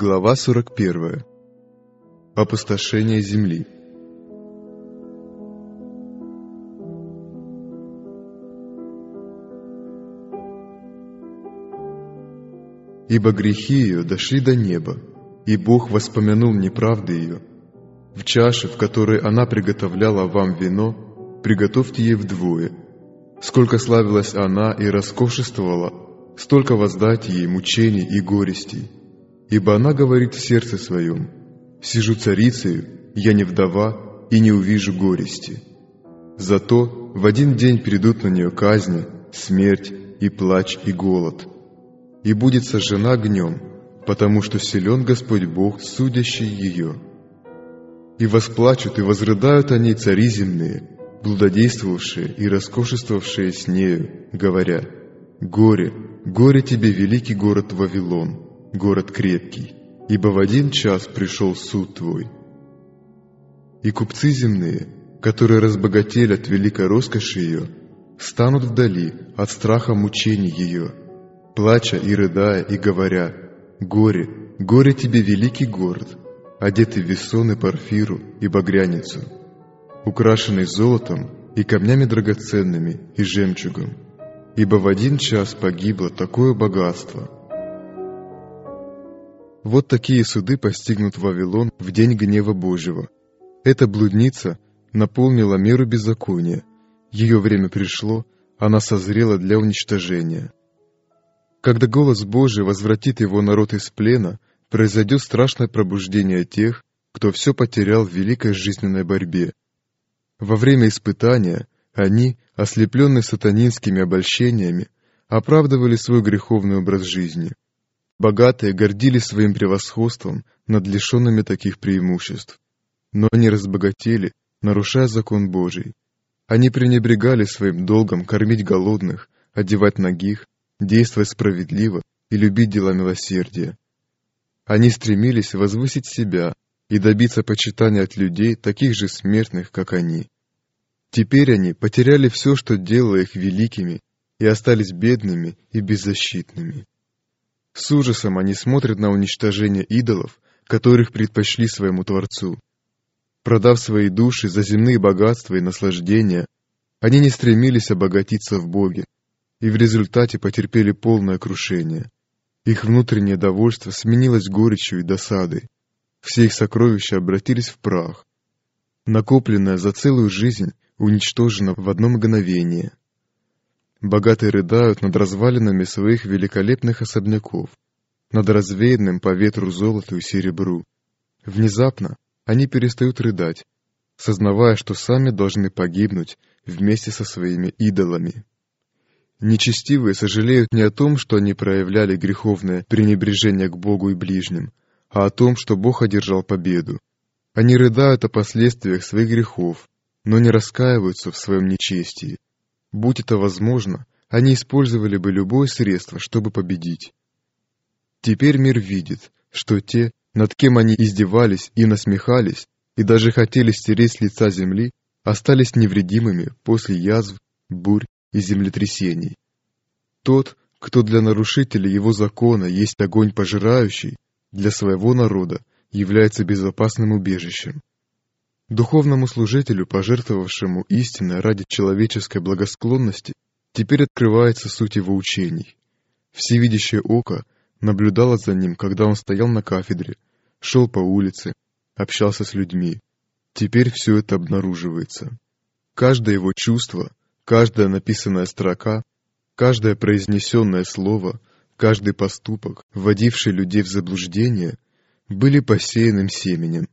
Глава 41. Опустошение земли. Ибо грехи ее дошли до неба, и Бог воспомянул неправды ее. В чаше, в которой она приготовляла вам вино, приготовьте ей вдвое. Сколько славилась она и роскошествовала, столько воздать ей мучений и горестей. Ибо она говорит в сердце своем, «Сижу царицею, я не вдова и не увижу горести». Зато в один день придут на нее казни, смерть и плач и голод. И будет сожжена огнем, потому что силен Господь Бог, судящий ее. И восплачут и возрыдают они цари земные, блудодействовавшие и роскошествовавшие с нею, говоря, «Горе, горе тебе, великий город Вавилон!» Город крепкий, ибо в один час пришел суд твой. И купцы земные, которые разбогатели от великой роскоши ее, станут вдали от страха мучений ее, плача и рыдая и говоря, «Горе, горе тебе, великий город, одетый в весон и парфиру и багряницу, украшенный золотом и камнями драгоценными и жемчугом, ибо в один час погибло такое богатство». Вот такие суды постигнут Вавилон в день гнева Божьего. Эта блудница наполнила меру беззакония. Ее время пришло, она созрела для уничтожения. Когда голос Божий возвратит его народ из плена, произойдет страшное пробуждение тех, кто все потерял в великой жизненной борьбе. Во время испытания они, ослепленные сатанинскими обольщениями, оправдывали свой греховный образ жизни – Богатые гордились своим превосходством над лишенными таких преимуществ. Но они разбогатели, нарушая закон Божий. Они пренебрегали своим долгом кормить голодных, одевать ногих, действовать справедливо и любить дела милосердия. Они стремились возвысить себя и добиться почитания от людей, таких же смертных, как они. Теперь они потеряли все, что делало их великими, и остались бедными и беззащитными. С ужасом они смотрят на уничтожение идолов, которых предпочли своему Творцу. Продав свои души за земные богатства и наслаждения, они не стремились обогатиться в Боге, и в результате потерпели полное крушение. Их внутреннее довольство сменилось горечью и досадой. Все их сокровища обратились в прах. Накопленное за целую жизнь уничтожено в одно мгновение. Богатые рыдают над развалинами своих великолепных особняков, над развеянным по ветру золоту и серебру. Внезапно они перестают рыдать, сознавая, что сами должны погибнуть вместе со своими идолами. Нечестивые сожалеют не о том, что они проявляли греховное пренебрежение к Богу и ближним, а о том, что Бог одержал победу. Они рыдают о последствиях своих грехов, но не раскаиваются в своем нечестии, Будь это возможно, они использовали бы любое средство, чтобы победить. Теперь мир видит, что те, над кем они издевались и насмехались, и даже хотели стереть с лица земли, остались невредимыми после язв, бурь и землетрясений. Тот, кто для нарушителей его закона есть огонь пожирающий, для своего народа является безопасным убежищем. Духовному служителю, пожертвовавшему истинно ради человеческой благосклонности, теперь открывается суть его учений. Всевидящее око наблюдало за ним, когда он стоял на кафедре, шел по улице, общался с людьми. Теперь все это обнаруживается. Каждое его чувство, каждая написанная строка, каждое произнесенное слово, каждый поступок, вводивший людей в заблуждение, были посеянным семенем,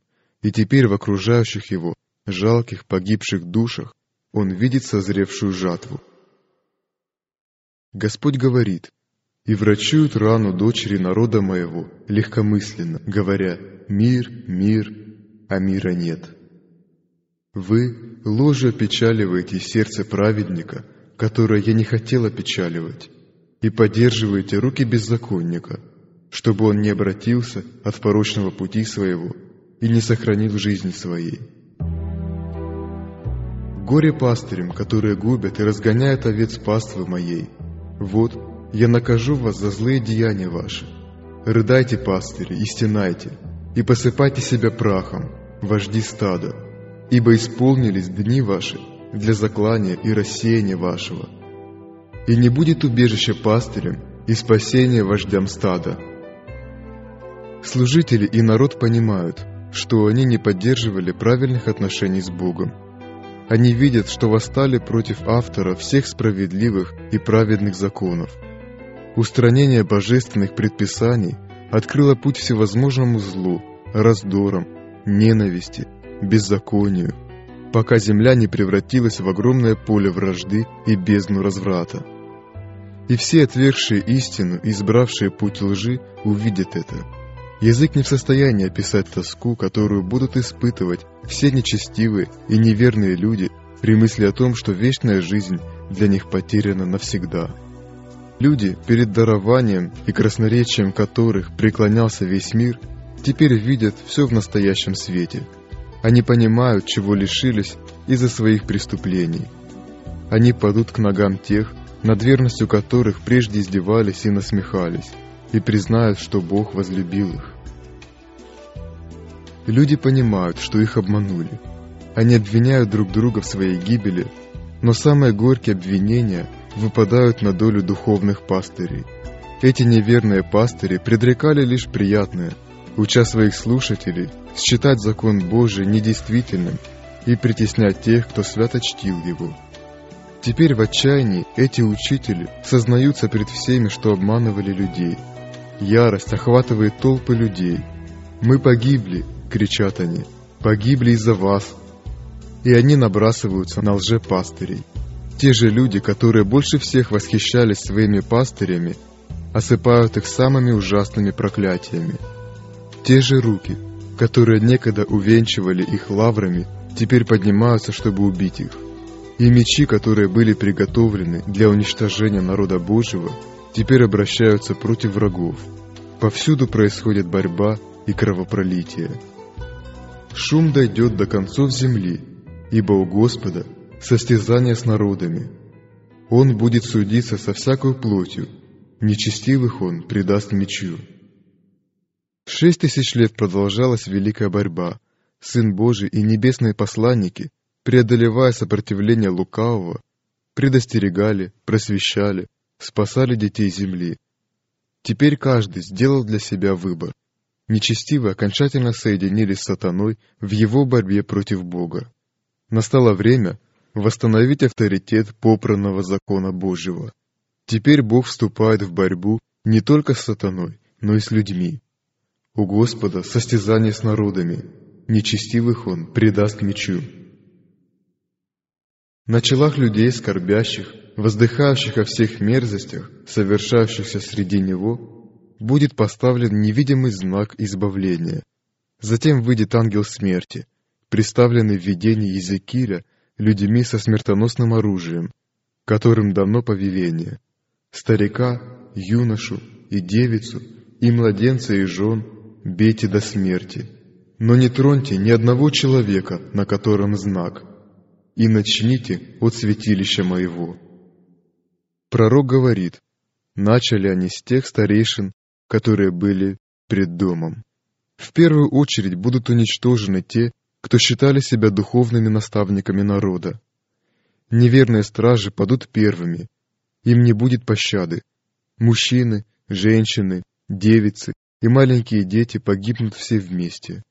и теперь в окружающих его, жалких погибших душах, он видит созревшую жатву. Господь говорит, «И врачуют рану дочери народа моего легкомысленно, говоря, мир, мир, а мира нет». Вы ложе опечаливаете сердце праведника, которое я не хотел опечаливать, и поддерживаете руки беззаконника, чтобы он не обратился от порочного пути своего и не сохранил жизни своей. Горе пастырям, которые губят и разгоняют овец паствы моей. Вот, я накажу вас за злые деяния ваши. Рыдайте, пастыри, и стенайте, и посыпайте себя прахом, вожди стада, ибо исполнились дни ваши для заклания и рассеяния вашего. И не будет убежища пастырям и спасения вождям стада. Служители и народ понимают, что они не поддерживали правильных отношений с Богом. Они видят, что восстали против автора всех справедливых и праведных законов. Устранение божественных предписаний открыло путь всевозможному злу, раздорам, ненависти, беззаконию, пока земля не превратилась в огромное поле вражды и бездну разврата. И все отвергшие истину, избравшие путь лжи, увидят это. Язык не в состоянии описать тоску, которую будут испытывать все нечестивые и неверные люди при мысли о том, что вечная жизнь для них потеряна навсегда. Люди, перед дарованием и красноречием которых преклонялся весь мир, теперь видят все в настоящем свете. Они понимают, чего лишились из-за своих преступлений. Они падут к ногам тех, над верностью которых прежде издевались и насмехались, и признают, что Бог возлюбил их. Люди понимают, что их обманули. Они обвиняют друг друга в своей гибели, но самые горькие обвинения выпадают на долю духовных пастырей. Эти неверные пастыри предрекали лишь приятное, уча своих слушателей считать закон Божий недействительным и притеснять тех, кто свято чтил его. Теперь в отчаянии эти учители сознаются перед всеми, что обманывали людей. Ярость охватывает толпы людей. «Мы погибли!» — кричат они. «Погибли из-за вас!» И они набрасываются на лжепастырей. Те же люди, которые больше всех восхищались своими пастырями, осыпают их самыми ужасными проклятиями. Те же руки, которые некогда увенчивали их лаврами, теперь поднимаются, чтобы убить их. И мечи, которые были приготовлены для уничтожения народа Божьего, теперь обращаются против врагов. Повсюду происходит борьба и кровопролитие. Шум дойдет до концов земли, ибо у Господа состязание с народами. Он будет судиться со всякой плотью, нечестивых он предаст мечу. Шесть тысяч лет продолжалась великая борьба. Сын Божий и небесные посланники преодолевая сопротивление лукавого, предостерегали, просвещали, спасали детей земли. Теперь каждый сделал для себя выбор. Нечестивые окончательно соединились с сатаной в его борьбе против Бога. Настало время восстановить авторитет попранного закона Божьего. Теперь Бог вступает в борьбу не только с сатаной, но и с людьми. У Господа состязание с народами, нечестивых Он предаст мечу. На челах людей скорбящих, воздыхающих о всех мерзостях, совершающихся среди него, будет поставлен невидимый знак избавления. Затем выйдет ангел смерти, представленный в видении Езекииля людьми со смертоносным оружием, которым дано повеление. Старика, юношу и девицу, и младенца и жен бейте до смерти, но не троньте ни одного человека, на котором знак — и начните от святилища моего». Пророк говорит, начали они с тех старейшин, которые были пред домом. В первую очередь будут уничтожены те, кто считали себя духовными наставниками народа. Неверные стражи падут первыми, им не будет пощады. Мужчины, женщины, девицы и маленькие дети погибнут все вместе.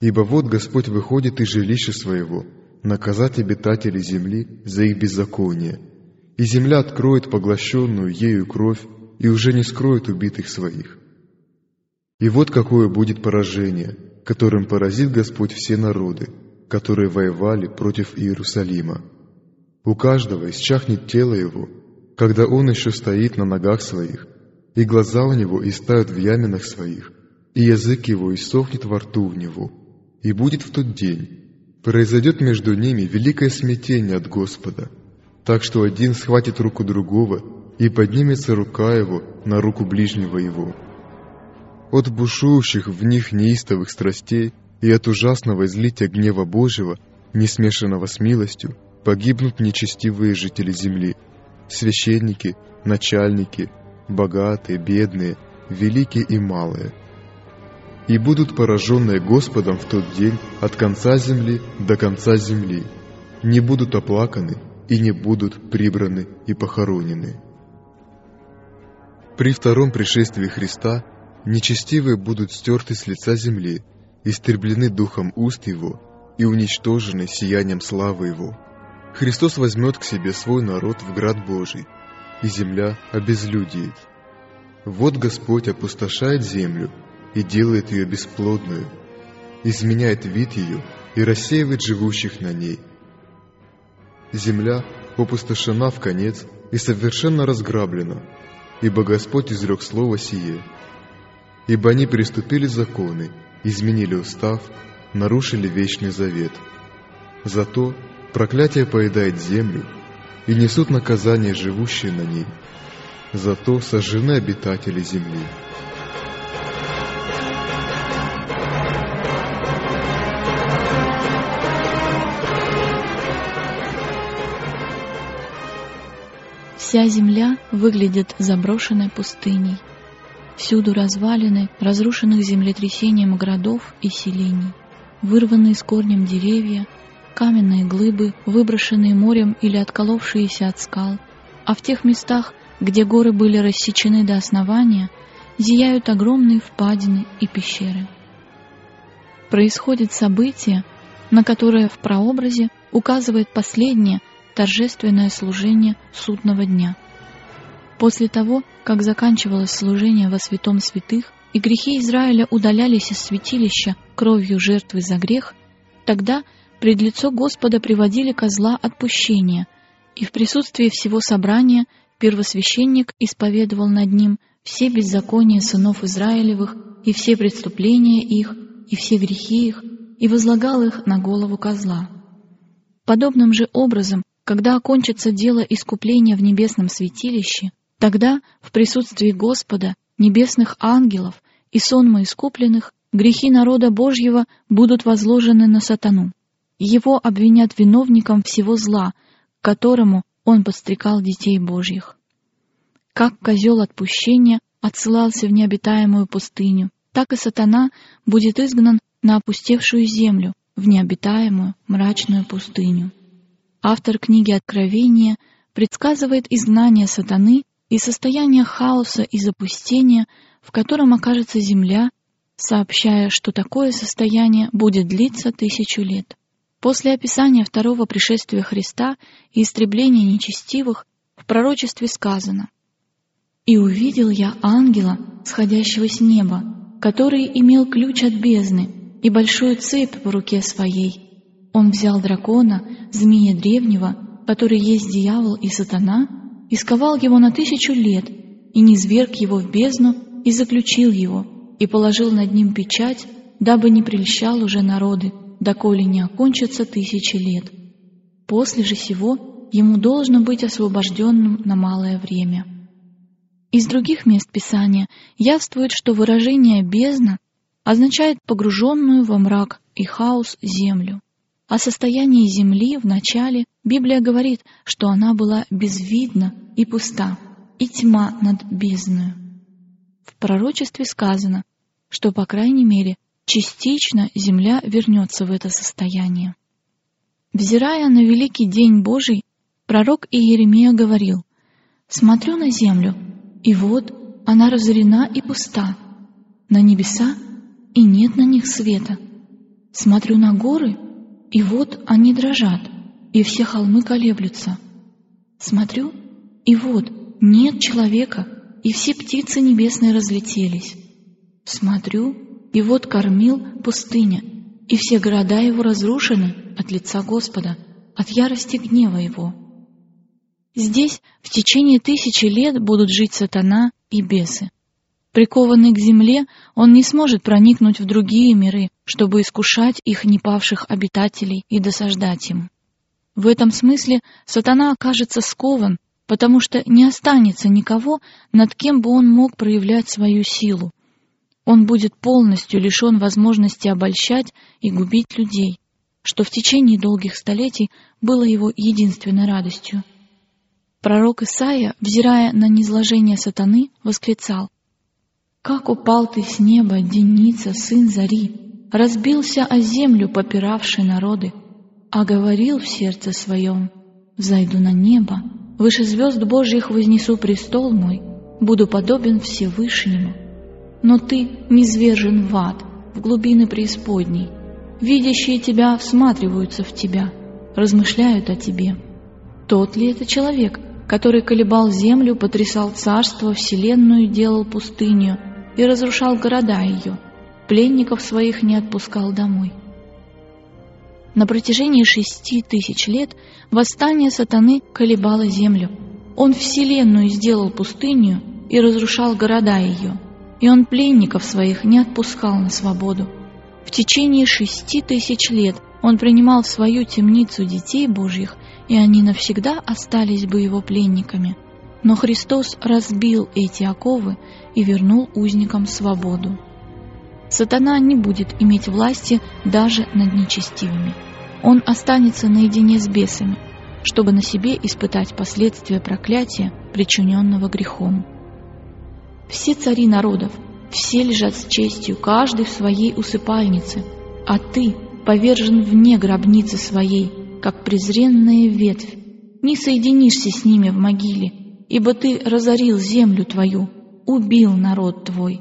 Ибо вот Господь выходит из жилища своего, наказать обитателей земли за их беззаконие, и земля откроет поглощенную ею кровь и уже не скроет убитых своих. И вот какое будет поражение, которым поразит Господь все народы, которые воевали против Иерусалима. У каждого исчахнет тело его, когда он еще стоит на ногах своих, и глаза у него истают в яминах своих, и язык его иссохнет во рту у него. И будет в тот день, Произойдет между ними великое смятение от Господа, так что один схватит руку другого, и поднимется рука его на руку ближнего его. От бушующих в них неистовых страстей и от ужасного излития гнева Божьего, не смешанного с милостью, погибнут нечестивые жители земли, священники, начальники, богатые, бедные, великие и малые. И будут пораженные Господом в тот день от конца земли до конца земли, не будут оплаканы и не будут прибраны и похоронены. При втором пришествии Христа нечестивые будут стерты с лица земли, истреблены духом уст Его и уничтожены сиянием славы Его. Христос возьмет к себе свой народ в град Божий, и земля обезлюдиет. Вот Господь опустошает землю и делает ее бесплодную, изменяет вид ее и рассеивает живущих на ней. Земля опустошена в конец и совершенно разграблена, ибо Господь изрек слово сие. Ибо они переступили законы, изменили устав, нарушили вечный завет. Зато проклятие поедает землю, и несут наказание живущие на ней. Зато сожжены обитатели земли. Вся земля выглядит заброшенной пустыней. Всюду развалины разрушенных землетрясением городов и селений, вырванные с корнем деревья, каменные глыбы, выброшенные морем или отколовшиеся от скал, а в тех местах, где горы были рассечены до основания, зияют огромные впадины и пещеры. Происходит событие, на которое в прообразе указывает последнее торжественное служение судного дня. После того, как заканчивалось служение во святом святых, и грехи Израиля удалялись из святилища кровью жертвы за грех, тогда пред лицо Господа приводили козла отпущения, и в присутствии всего собрания первосвященник исповедовал над ним все беззакония сынов Израилевых и все преступления их, и все грехи их, и возлагал их на голову козла. Подобным же образом когда окончится дело искупления в небесном святилище, тогда в присутствии Господа, небесных ангелов и сонма искупленных грехи народа Божьего будут возложены на сатану. Его обвинят виновником всего зла, которому он подстрекал детей Божьих. Как козел отпущения отсылался в необитаемую пустыню, так и сатана будет изгнан на опустевшую землю, в необитаемую мрачную пустыню. Автор книги Откровения предсказывает изгнание сатаны и состояние хаоса и запустения, в котором окажется земля, сообщая, что такое состояние будет длиться тысячу лет. После описания второго пришествия Христа и истребления нечестивых в пророчестве сказано «И увидел я ангела, сходящего с неба, который имел ключ от бездны и большую цепь в руке своей, он взял дракона, змея древнего, который есть дьявол и сатана, и сковал его на тысячу лет, и низверг его в бездну, и заключил его, и положил над ним печать, дабы не прельщал уже народы, доколе не окончатся тысячи лет. После же сего ему должно быть освобожденным на малое время. Из других мест Писания явствует, что выражение «бездна» означает погруженную во мрак и хаос землю. О состоянии земли в начале Библия говорит, что она была безвидна и пуста, и тьма над бездною. В пророчестве сказано, что, по крайней мере, частично земля вернется в это состояние. Взирая на великий день Божий, пророк Иеремия говорил, «Смотрю на землю, и вот она разорена и пуста, на небеса, и нет на них света. Смотрю на горы, и вот они дрожат, и все холмы колеблются. Смотрю, и вот нет человека, и все птицы небесные разлетелись. Смотрю, и вот кормил пустыня, и все города его разрушены от лица Господа, от ярости гнева его. Здесь в течение тысячи лет будут жить сатана и бесы. Прикованный к земле, он не сможет проникнуть в другие миры, чтобы искушать их непавших обитателей и досаждать им. В этом смысле сатана окажется скован, потому что не останется никого, над кем бы он мог проявлять свою силу. Он будет полностью лишен возможности обольщать и губить людей, что в течение долгих столетий было его единственной радостью. Пророк Исаия, взирая на низложение сатаны, восклицал — Как упал ты с неба, Деница, сын зари, Разбился о землю попиравший народы, А говорил в сердце своем, Зайду на небо, выше звезд Божьих вознесу престол мой, Буду подобен Всевышнему. Но ты низвержен в ад, в глубины преисподней. Видящие тебя всматриваются в тебя, размышляют о тебе. Тот ли это человек, который колебал землю, потрясал царство, вселенную, делал пустыню и разрушал города ее, пленников своих не отпускал домой? На протяжении шести тысяч лет восстание сатаны колебало землю. Он вселенную сделал пустыню и разрушал города ее – и он пленников своих не отпускал на свободу. В течение шести тысяч лет он принимал в свою темницу детей Божьих, и они навсегда остались бы его пленниками. Но Христос разбил эти оковы и вернул узникам свободу. Сатана не будет иметь власти даже над нечестивыми. Он останется наедине с бесами, чтобы на себе испытать последствия проклятия, причиненного грехом. Все цари народов, все лежат с честью, каждый в своей усыпальнице, а ты повержен вне гробницы своей, как презренная ветвь. Не соединишься с ними в могиле, ибо ты разорил землю твою, убил народ твой.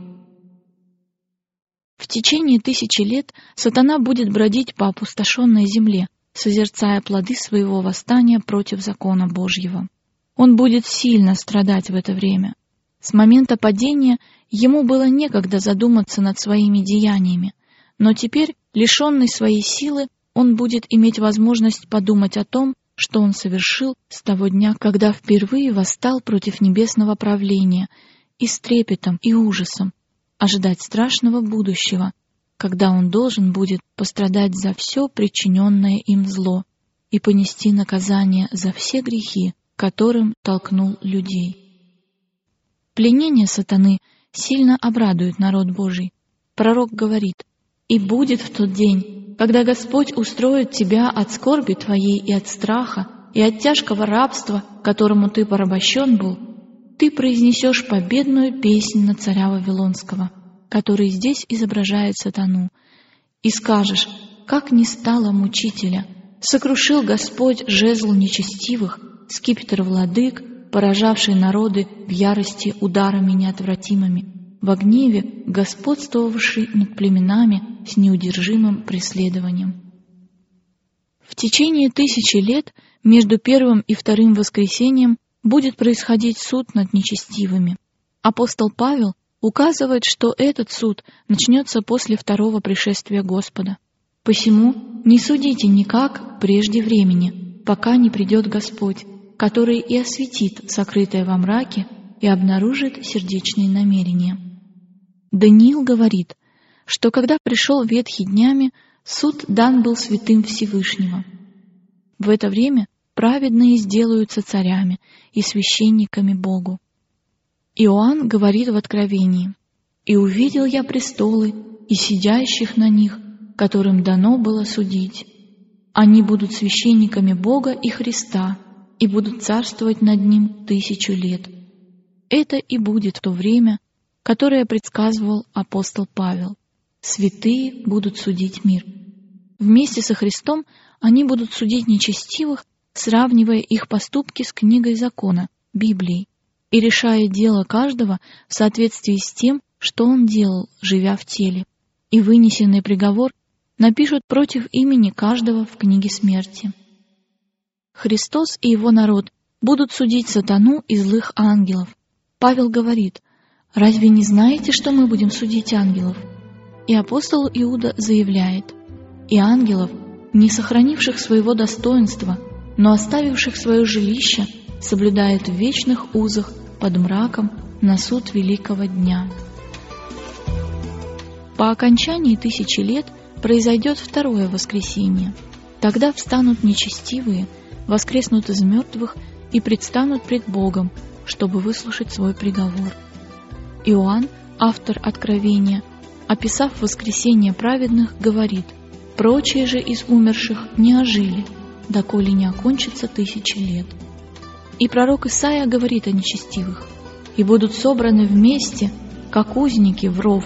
В течение тысячи лет сатана будет бродить по опустошенной земле, созерцая плоды своего восстания против закона Божьего. Он будет сильно страдать в это время. С момента падения ему было некогда задуматься над своими деяниями, но теперь, лишенный своей силы, он будет иметь возможность подумать о том, что он совершил с того дня, когда впервые восстал против небесного правления и с трепетом и ужасом ожидать страшного будущего, когда он должен будет пострадать за все причиненное им зло и понести наказание за все грехи, которым толкнул людей. Пленение сатаны сильно обрадует народ Божий. Пророк говорит, «И будет в тот день, когда Господь устроит тебя от скорби твоей и от страха, и от тяжкого рабства, которому ты порабощен был, ты произнесешь победную песнь на царя Вавилонского, который здесь изображает сатану, и скажешь, как не стало мучителя, сокрушил Господь жезл нечестивых, скипетр владык, поражавший народы в ярости ударами неотвратимыми, в гневе господствовавший над племенами с неудержимым преследованием. В течение тысячи лет между первым и вторым воскресением будет происходить суд над нечестивыми. Апостол Павел указывает, что этот суд начнется после второго пришествия Господа. «Посему не судите никак прежде времени, пока не придет Господь, который и осветит сокрытое во мраке и обнаружит сердечные намерения. Даниил говорит, что когда пришел ветхий днями, суд дан был святым Всевышнего. В это время праведные сделаются царями и священниками Богу. Иоанн говорит в Откровении, «И увидел я престолы и сидящих на них, которым дано было судить. Они будут священниками Бога и Христа, и будут царствовать над ним тысячу лет. Это и будет то время, которое предсказывал апостол Павел. Святые будут судить мир. Вместе со Христом они будут судить нечестивых, сравнивая их поступки с книгой закона, Библией, и решая дело каждого в соответствии с тем, что он делал, живя в теле. И вынесенный приговор напишут против имени каждого в книге смерти. Христос и его народ будут судить сатану и злых ангелов. Павел говорит, «Разве не знаете, что мы будем судить ангелов?» И апостол Иуда заявляет, «И ангелов, не сохранивших своего достоинства, но оставивших свое жилище, соблюдает в вечных узах под мраком на суд великого дня». По окончании тысячи лет произойдет второе воскресенье. Тогда встанут нечестивые – воскреснут из мертвых и предстанут пред Богом, чтобы выслушать свой приговор. Иоанн, автор Откровения, описав воскресение праведных, говорит, «Прочие же из умерших не ожили, доколе не окончится тысячи лет». И пророк Исаия говорит о нечестивых, «И будут собраны вместе, как узники в ров,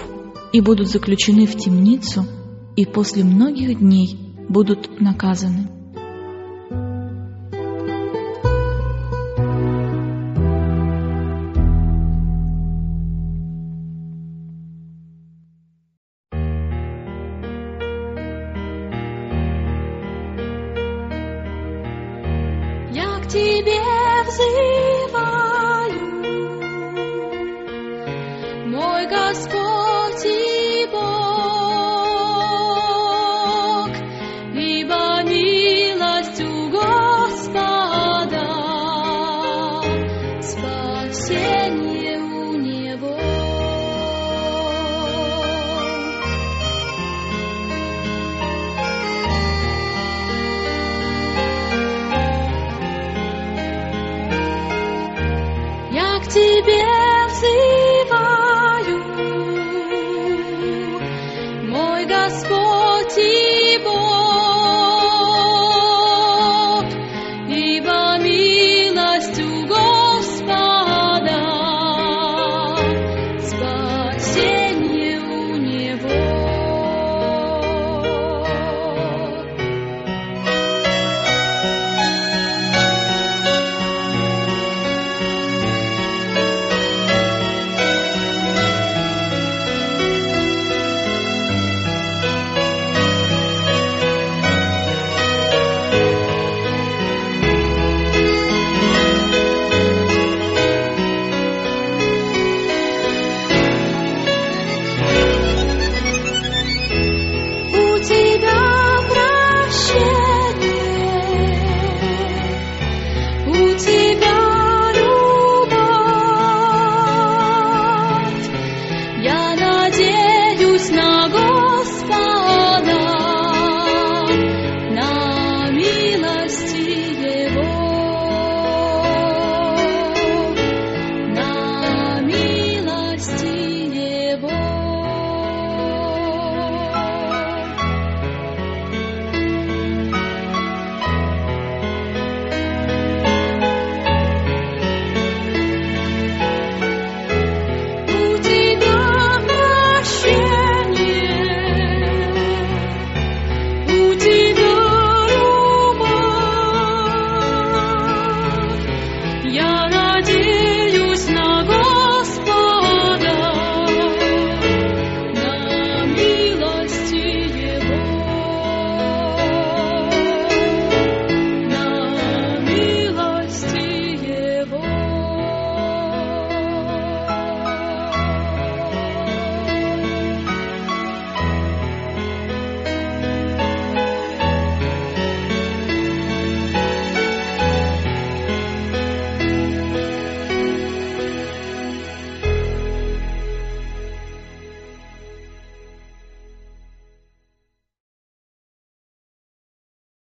и будут заключены в темницу, и после многих дней будут наказаны. К тебе взываю,